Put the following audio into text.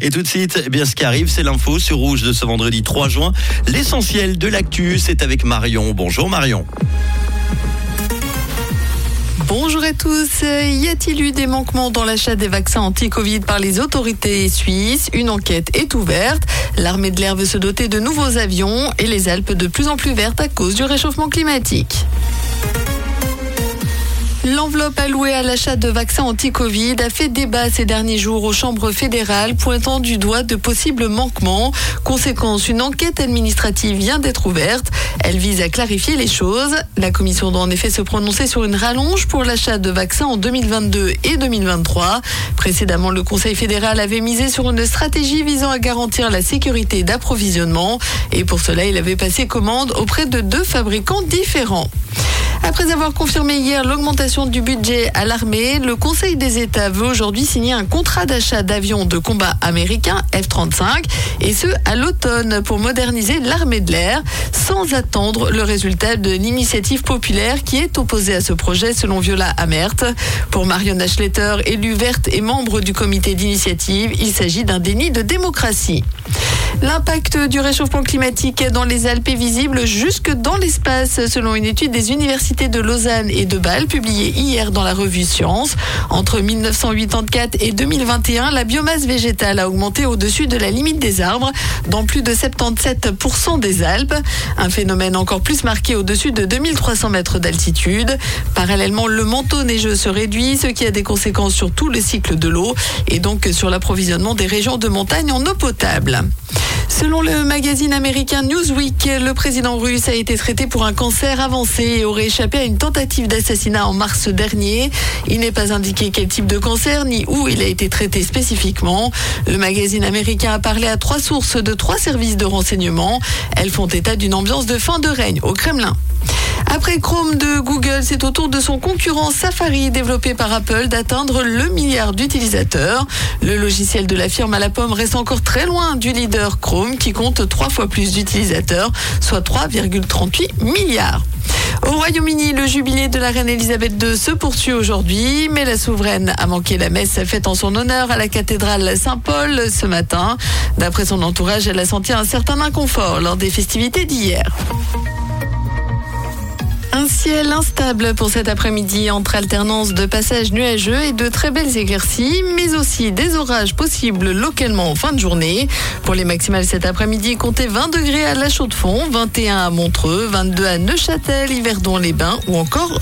Et tout de suite, eh bien, ce qui arrive, c'est l'info sur Rouge de ce vendredi 3 juin. L'essentiel de l'actu, c'est avec Marion. Bonjour Marion. Bonjour à tous. Y a-t-il eu des manquements dans l'achat des vaccins anti-Covid par les autorités suisses? Une enquête est ouverte. L'armée de l'air veut se doter de nouveaux avions et les Alpes de plus en plus vertes à cause du réchauffement climatique. L'enveloppe allouée à l'achat de vaccins anti-Covid a fait débat ces derniers jours aux chambres fédérales, pointant du doigt de possibles manquements. Conséquence, une enquête administrative vient d'être ouverte. Elle vise à clarifier les choses. La commission doit en effet se prononcer sur une rallonge pour l'achat de vaccins en 2022 et 2023. Précédemment, le Conseil fédéral avait misé sur une stratégie visant à garantir la sécurité d'approvisionnement. Et pour cela, il avait passé commande auprès de deux fabricants différents. Après avoir confirmé hier l'augmentation du budget à l'armée, le Conseil des États veut aujourd'hui signer un contrat d'achat d'avions de combat américains F-35 et ce à l'automne pour moderniser l'armée de l'air sans attendre le résultat de l'initiative populaire qui est opposée à ce projet selon Viola Amert. Pour Marion Schletter, élue verte et membre du comité d'initiative, il s'agit d'un déni de démocratie. L'impact du réchauffement climatique dans les Alpes est visible jusque dans l'espace, selon une étude des universités de Lausanne et de Bâle publiée hier dans la revue Science. Entre 1984 et 2021, la biomasse végétale a augmenté au-dessus de la limite des arbres dans plus de 77% des Alpes. Un phénomène encore plus marqué au-dessus de 2300 mètres d'altitude. Parallèlement, le manteau neigeux se réduit, ce qui a des conséquences sur tout le cycle de l'eau et donc sur l'approvisionnement des régions de montagne en eau potable. Selon le magazine américain Newsweek, le président russe a été traité pour un cancer avancé et aurait échappé à une tentative d'assassinat en mars dernier. Il n'est pas indiqué quel type de cancer ni où il a été traité spécifiquement. Le magazine américain a parlé à trois sources de trois services de renseignement. Elles font état d'une ambiance de fin de règne au Kremlin. Après Chrome de Google, c'est au tour de son concurrent Safari, développé par Apple, d'atteindre le milliard d'utilisateurs. Le logiciel de la firme à la pomme reste encore très loin du leader Chrome, qui compte trois fois plus d'utilisateurs, soit 3,38 milliards. Au Royaume-Uni, le jubilé de la reine Elisabeth II se poursuit aujourd'hui, mais la souveraine a manqué la messe faite en son honneur à la cathédrale Saint-Paul ce matin. D'après son entourage, elle a senti un certain inconfort lors des festivités d'hier. Un ciel instable pour cet après-midi entre alternance de passages nuageux et de très belles éclaircies, mais aussi des orages possibles localement en fin de journée. Pour les maximales cet après-midi, comptez 20 degrés à La Chaux-de-Fonds, 21 à Montreux, 22 à Neuchâtel, Yverdon-les-Bains ou encore